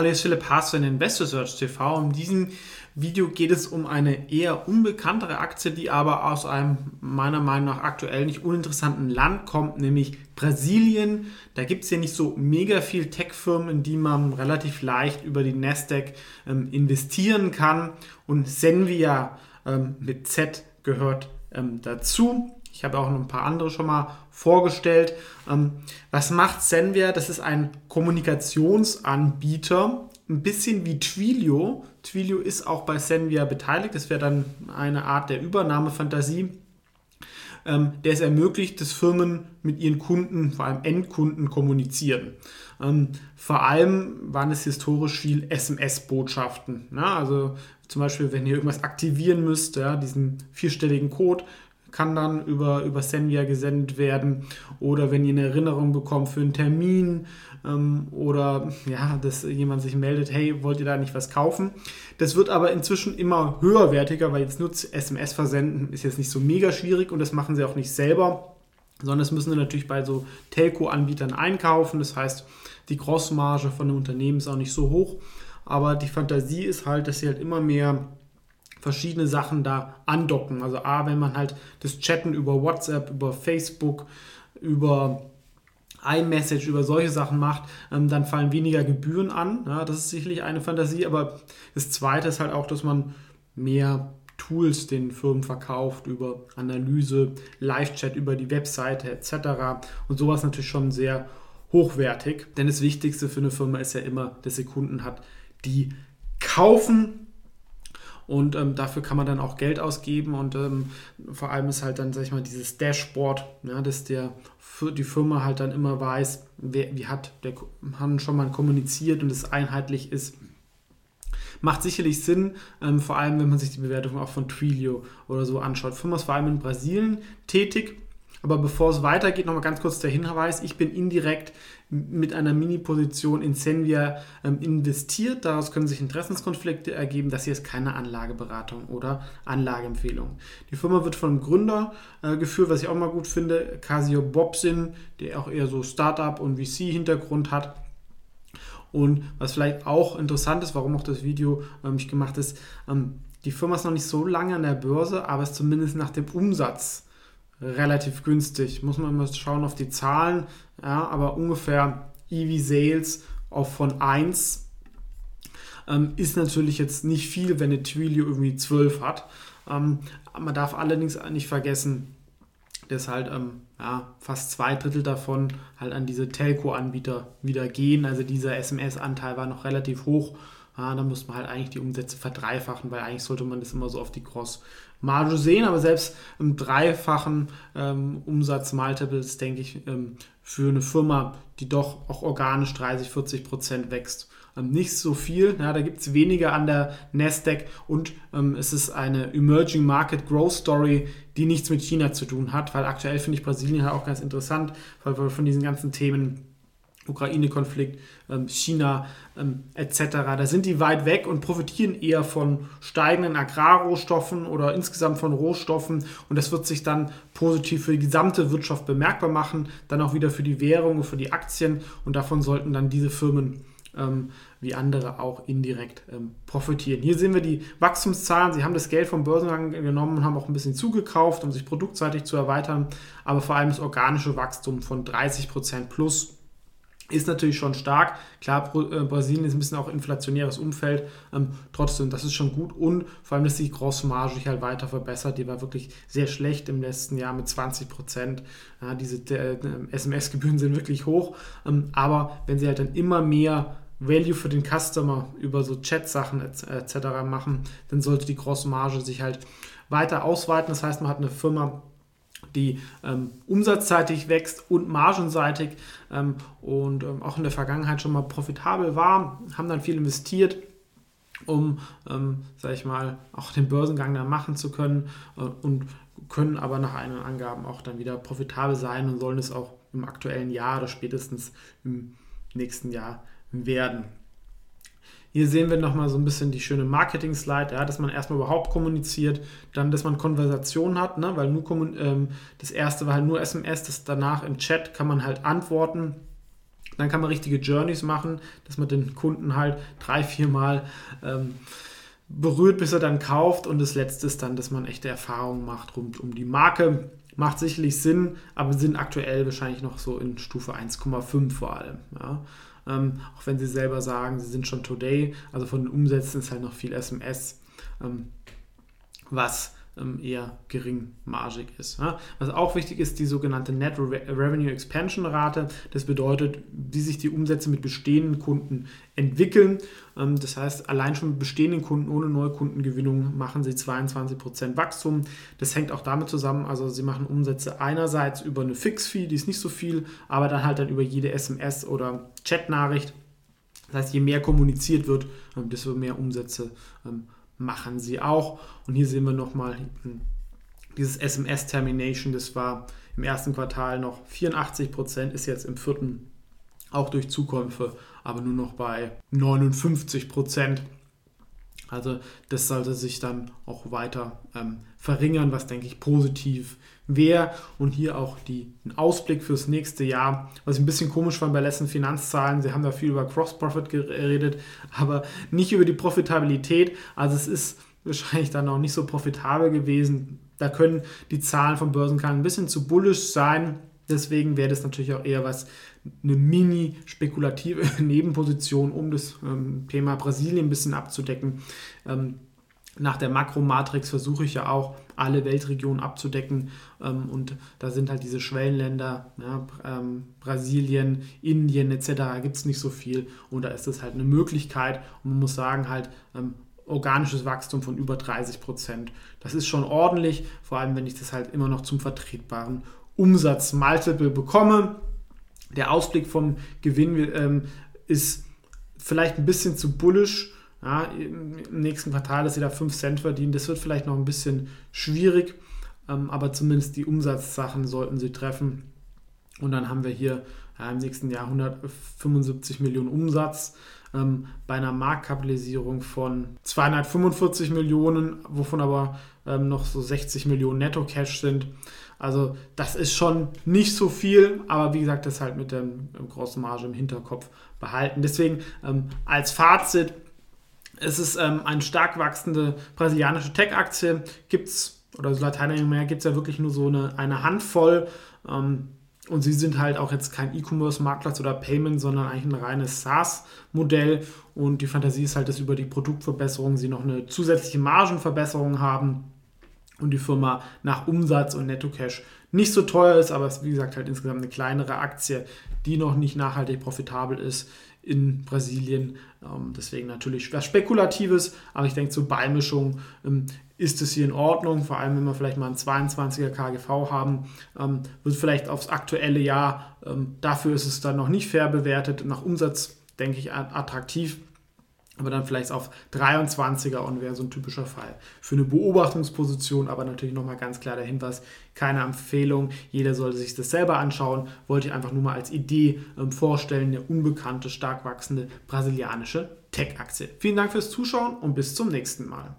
Hallo, hier ist Philipp Haas von Investor Search TV. In diesem Video geht es um eine eher unbekanntere Aktie, die aber aus einem meiner Meinung nach aktuell nicht uninteressanten Land kommt, nämlich Brasilien. Da gibt es ja nicht so mega viel Tech-Firmen, in die man relativ leicht über die Nasdaq ähm, investieren kann. Und Senvia ähm, mit Z gehört ähm, dazu. Ich habe auch noch ein paar andere schon mal vorgestellt. Ähm, was macht Zenware? Das ist ein Kommunikationsanbieter, ein bisschen wie Twilio. Twilio ist auch bei Zenvia beteiligt. Das wäre dann eine Art der Übernahmefantasie. Ähm, der es ermöglicht, dass Firmen mit ihren Kunden, vor allem Endkunden, kommunizieren. Ähm, vor allem waren es historisch viel SMS-Botschaften. Ne? Also zum Beispiel, wenn ihr irgendwas aktivieren müsst, ja, diesen vierstelligen Code, kann dann über, über Senvia gesendet werden. Oder wenn ihr eine Erinnerung bekommt für einen Termin ähm, oder ja, dass jemand sich meldet, hey, wollt ihr da nicht was kaufen? Das wird aber inzwischen immer höherwertiger, weil jetzt nur SMS versenden ist jetzt nicht so mega schwierig und das machen sie auch nicht selber, sondern das müssen sie natürlich bei so Telco-Anbietern einkaufen. Das heißt, die Grossmarge von einem Unternehmen ist auch nicht so hoch. Aber die Fantasie ist halt, dass sie halt immer mehr verschiedene Sachen da andocken. Also A, wenn man halt das Chatten über WhatsApp, über Facebook, über iMessage, über solche Sachen macht, ähm, dann fallen weniger Gebühren an. Ja, das ist sicherlich eine Fantasie, aber das Zweite ist halt auch, dass man mehr Tools den Firmen verkauft über Analyse, Live-Chat über die Webseite etc. Und sowas natürlich schon sehr hochwertig, denn das Wichtigste für eine Firma ist ja immer, dass sie Kunden hat, die kaufen und ähm, dafür kann man dann auch Geld ausgeben und ähm, vor allem ist halt dann, sag ich mal, dieses Dashboard, ja, dass der die Firma halt dann immer weiß, wer, wie hat der Mann schon mal kommuniziert und es einheitlich ist. Macht sicherlich Sinn, ähm, vor allem wenn man sich die Bewertung auch von Twilio oder so anschaut. Firma ist vor allem in Brasilien tätig aber bevor es weitergeht, nochmal ganz kurz der Hinweis. Ich bin indirekt mit einer Mini-Position in Senvia ähm, investiert. Daraus können sich Interessenskonflikte ergeben. Das hier ist keine Anlageberatung oder Anlageempfehlung. Die Firma wird von einem Gründer äh, geführt, was ich auch mal gut finde, Casio Bobsin, der auch eher so Startup- und VC-Hintergrund hat. Und was vielleicht auch interessant ist, warum auch das Video ähm, ich gemacht ist, ähm, die Firma ist noch nicht so lange an der Börse, aber ist zumindest nach dem Umsatz relativ günstig. Muss man mal schauen auf die Zahlen, ja, aber ungefähr EV Sales auf von 1 ähm, ist natürlich jetzt nicht viel, wenn eine Twilio irgendwie 12 hat. Ähm, man darf allerdings nicht vergessen, dass halt ähm, ja, fast zwei Drittel davon halt an diese Telco-Anbieter wieder gehen. Also dieser SMS-Anteil war noch relativ hoch. Ja, da muss man halt eigentlich die Umsätze verdreifachen, weil eigentlich sollte man das immer so auf die Gross-Marge sehen. Aber selbst im dreifachen ähm, Umsatz-Multiples, denke ich, ähm, für eine Firma, die doch auch organisch 30, 40 Prozent wächst, ähm, nicht so viel. Ja, da gibt es weniger an der Nasdaq und ähm, es ist eine Emerging Market Growth Story, die nichts mit China zu tun hat, weil aktuell finde ich Brasilien halt auch ganz interessant, weil wir von diesen ganzen Themen Ukraine-Konflikt, ähm, China ähm, etc. Da sind die weit weg und profitieren eher von steigenden Agrarrohstoffen oder insgesamt von Rohstoffen und das wird sich dann positiv für die gesamte Wirtschaft bemerkbar machen, dann auch wieder für die Währung und für die Aktien und davon sollten dann diese Firmen ähm, wie andere auch indirekt ähm, profitieren. Hier sehen wir die Wachstumszahlen. Sie haben das Geld vom Börsengang genommen und haben auch ein bisschen zugekauft, um sich produktseitig zu erweitern, aber vor allem das organische Wachstum von 30% plus ist natürlich schon stark. Klar, äh, Brasilien ist ein bisschen auch inflationäres Umfeld. Ähm, trotzdem, das ist schon gut. Und vor allem, dass die Grossmarge sich halt weiter verbessert. Die war wirklich sehr schlecht im letzten Jahr mit 20 Prozent. Ja, diese äh, SMS-Gebühren sind wirklich hoch. Ähm, aber wenn sie halt dann immer mehr Value für den Customer über so Chat-Sachen etc. machen, dann sollte die Grossmarge sich halt weiter ausweiten. Das heißt, man hat eine Firma, die ähm, umsatzseitig wächst und margenseitig ähm, und ähm, auch in der Vergangenheit schon mal profitabel war, haben dann viel investiert, um, ähm, sag ich mal, auch den Börsengang dann machen zu können äh, und können aber nach eigenen Angaben auch dann wieder profitabel sein und sollen es auch im aktuellen Jahr oder spätestens im nächsten Jahr werden. Hier sehen wir nochmal so ein bisschen die schöne Marketing-Slide, ja, dass man erstmal überhaupt kommuniziert, dann, dass man Konversation hat, ne, weil nur ähm, das erste war halt nur SMS, das danach im Chat kann man halt antworten. Dann kann man richtige Journeys machen, dass man den Kunden halt drei, vier Mal ähm, berührt, bis er dann kauft. Und das Letzte ist dann, dass man echte Erfahrungen macht rund um die Marke. Macht sicherlich Sinn, aber sind aktuell wahrscheinlich noch so in Stufe 1,5 vor allem. Ja. Ähm, auch wenn sie selber sagen, sie sind schon Today, also von den Umsätzen ist halt noch viel SMS, ähm, was eher geringmargig ist. Was auch wichtig ist, die sogenannte Net Revenue Expansion Rate. Das bedeutet, wie sich die Umsätze mit bestehenden Kunden entwickeln. Ähm, das heißt, allein schon mit bestehenden Kunden ohne Neukundengewinnung machen sie 22% Wachstum. Das hängt auch damit zusammen, also sie machen Umsätze einerseits über eine Fix-Fee, die ist nicht so viel, aber dann halt dann über jede SMS oder Chat-Nachricht. Das heißt, je mehr kommuniziert wird, ähm, desto mehr Umsätze machen sie auch. Und hier sehen wir nochmal dieses SMS-Termination, das war im ersten Quartal noch 84 Prozent, ist jetzt im vierten auch durch Zukäufe, aber nur noch bei 59 Prozent. Also das sollte sich dann auch weiter ähm, verringern, was denke ich positiv wäre. Und hier auch die, ein Ausblick fürs nächste Jahr. Was ich ein bisschen komisch fand bei letzten Finanzzahlen, sie haben da viel über Cross-Profit geredet, aber nicht über die Profitabilität. Also es ist wahrscheinlich dann auch nicht so profitabel gewesen. Da können die Zahlen vom Börsenkanal ein bisschen zu bullish sein. Deswegen wäre das natürlich auch eher was, eine mini-spekulative Nebenposition, um das ähm, Thema Brasilien ein bisschen abzudecken. Ähm, nach der Makromatrix versuche ich ja auch, alle Weltregionen abzudecken. Ähm, und da sind halt diese Schwellenländer, ja, ähm, Brasilien, Indien etc. gibt es nicht so viel. Und da ist das halt eine Möglichkeit. Und man muss sagen, halt ähm, organisches Wachstum von über 30 Prozent. Das ist schon ordentlich, vor allem wenn ich das halt immer noch zum vertretbaren Umsatzmultiple bekomme. Der Ausblick vom Gewinn ähm, ist vielleicht ein bisschen zu bullish. Ja, Im nächsten Quartal, dass sie da 5 Cent verdienen, das wird vielleicht noch ein bisschen schwierig, ähm, aber zumindest die Umsatzsachen sollten sie treffen. Und dann haben wir hier ja, im nächsten Jahr 175 Millionen Umsatz ähm, bei einer Marktkapitalisierung von 245 Millionen, wovon aber ähm, noch so 60 Millionen Netto-Cash sind. Also das ist schon nicht so viel, aber wie gesagt, das halt mit der großen Marge im Hinterkopf behalten. Deswegen ähm, als Fazit, es ist ähm, eine stark wachsende brasilianische Tech-Aktie, gibt es, oder Lateinamerika gibt es ja wirklich nur so eine, eine Handvoll. Ähm, und sie sind halt auch jetzt kein E-Commerce-Marktplatz oder Payment, sondern eigentlich ein reines SaaS-Modell. Und die Fantasie ist halt, dass über die Produktverbesserung sie noch eine zusätzliche Margenverbesserung haben und die Firma nach Umsatz und Netto-Cash nicht so teuer ist, aber es ist wie gesagt halt insgesamt eine kleinere Aktie, die noch nicht nachhaltig profitabel ist in Brasilien. Ähm, deswegen natürlich was Spekulatives, aber ich denke zur Beimischung ähm, ist es hier in Ordnung, vor allem wenn wir vielleicht mal einen 22er KGV haben, ähm, wird vielleicht aufs aktuelle Jahr, dafür ist es dann noch nicht fair bewertet, nach Umsatz denke ich attraktiv aber dann vielleicht auf 23er und wäre so ein typischer Fall. Für eine Beobachtungsposition, aber natürlich nochmal ganz klar der Hinweis, keine Empfehlung, jeder sollte sich das selber anschauen, wollte ich einfach nur mal als Idee ähm, vorstellen, eine unbekannte, stark wachsende brasilianische Tech-Aktie. Vielen Dank fürs Zuschauen und bis zum nächsten Mal.